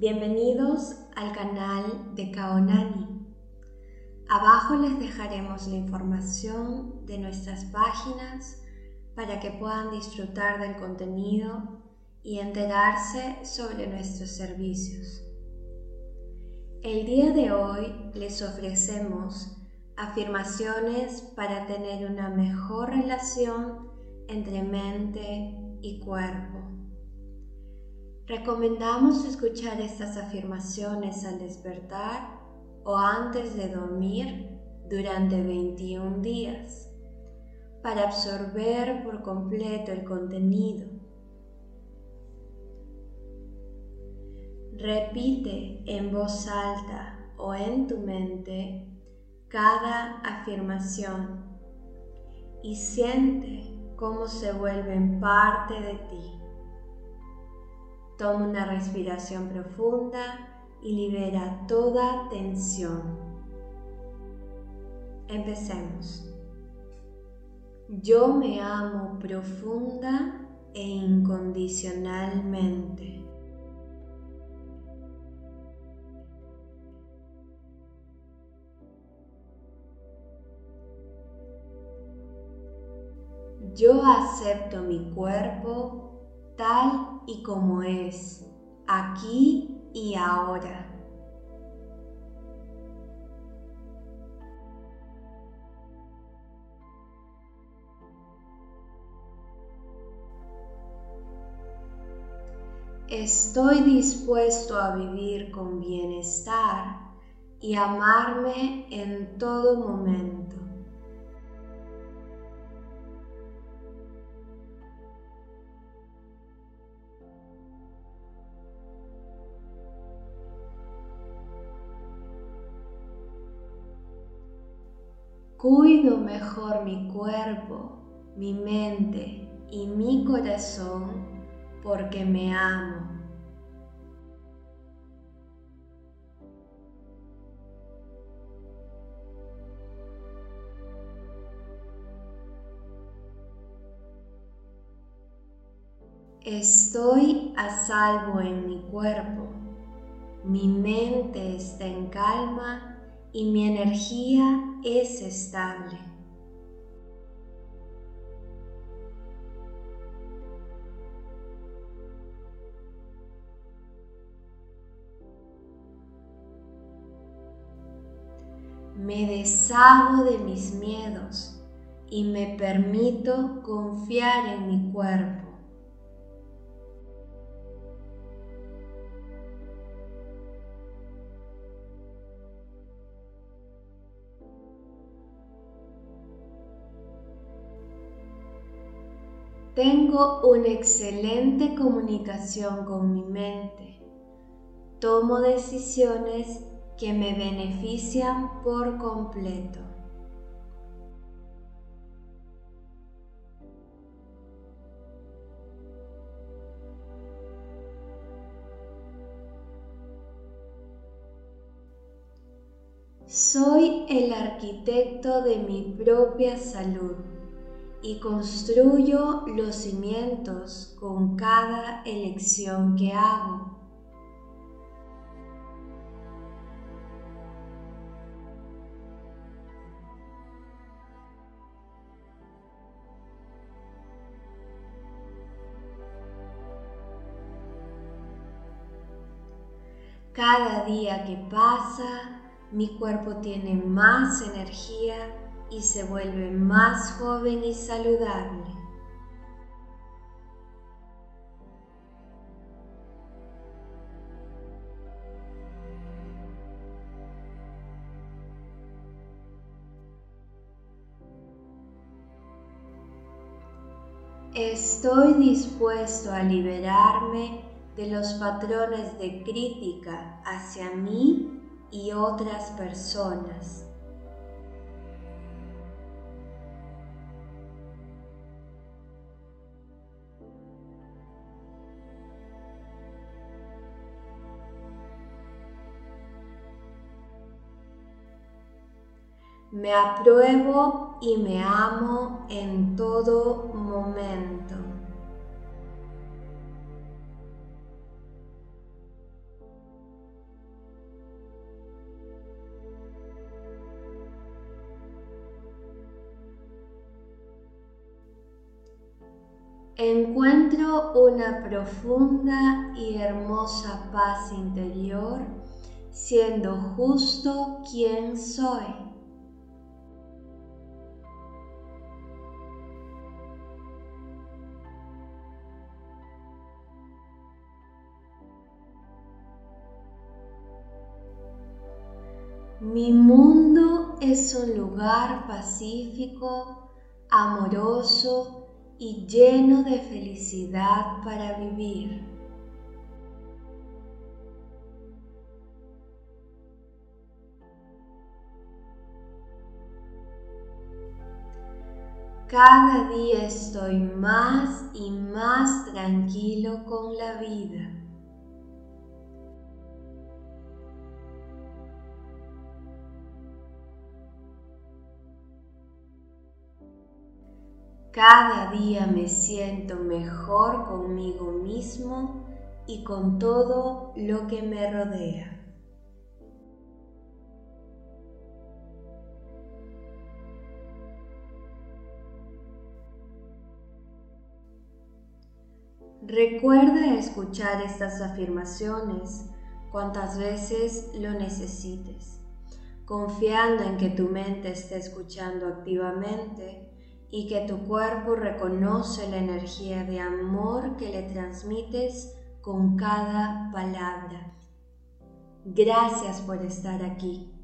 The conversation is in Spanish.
Bienvenidos al canal de Kaonani. Abajo les dejaremos la información de nuestras páginas para que puedan disfrutar del contenido y enterarse sobre nuestros servicios. El día de hoy les ofrecemos afirmaciones para tener una mejor relación entre mente y cuerpo. Recomendamos escuchar estas afirmaciones al despertar o antes de dormir durante 21 días para absorber por completo el contenido. Repite en voz alta o en tu mente cada afirmación y siente cómo se vuelven parte de ti. Toma una respiración profunda y libera toda tensión. Empecemos. Yo me amo profunda e incondicionalmente. Yo acepto mi cuerpo tal y como es, aquí y ahora. Estoy dispuesto a vivir con bienestar y amarme en todo momento. Cuido mejor mi cuerpo, mi mente y mi corazón porque me amo. Estoy a salvo en mi cuerpo. Mi mente está en calma y mi energía es estable. Me deshago de mis miedos y me permito confiar en mi cuerpo. Tengo una excelente comunicación con mi mente. Tomo decisiones que me benefician por completo. Soy el arquitecto de mi propia salud y construyo los cimientos con cada elección que hago. Cada día que pasa, mi cuerpo tiene más energía y se vuelve más joven y saludable. Estoy dispuesto a liberarme de los patrones de crítica hacia mí y otras personas. Me apruebo y me amo en todo momento. Encuentro una profunda y hermosa paz interior siendo justo quien soy. Mi mundo es un lugar pacífico, amoroso y lleno de felicidad para vivir. Cada día estoy más y más tranquilo con la vida. Cada día me siento mejor conmigo mismo y con todo lo que me rodea. Recuerda escuchar estas afirmaciones cuantas veces lo necesites, confiando en que tu mente esté escuchando activamente y que tu cuerpo reconoce la energía de amor que le transmites con cada palabra. Gracias por estar aquí.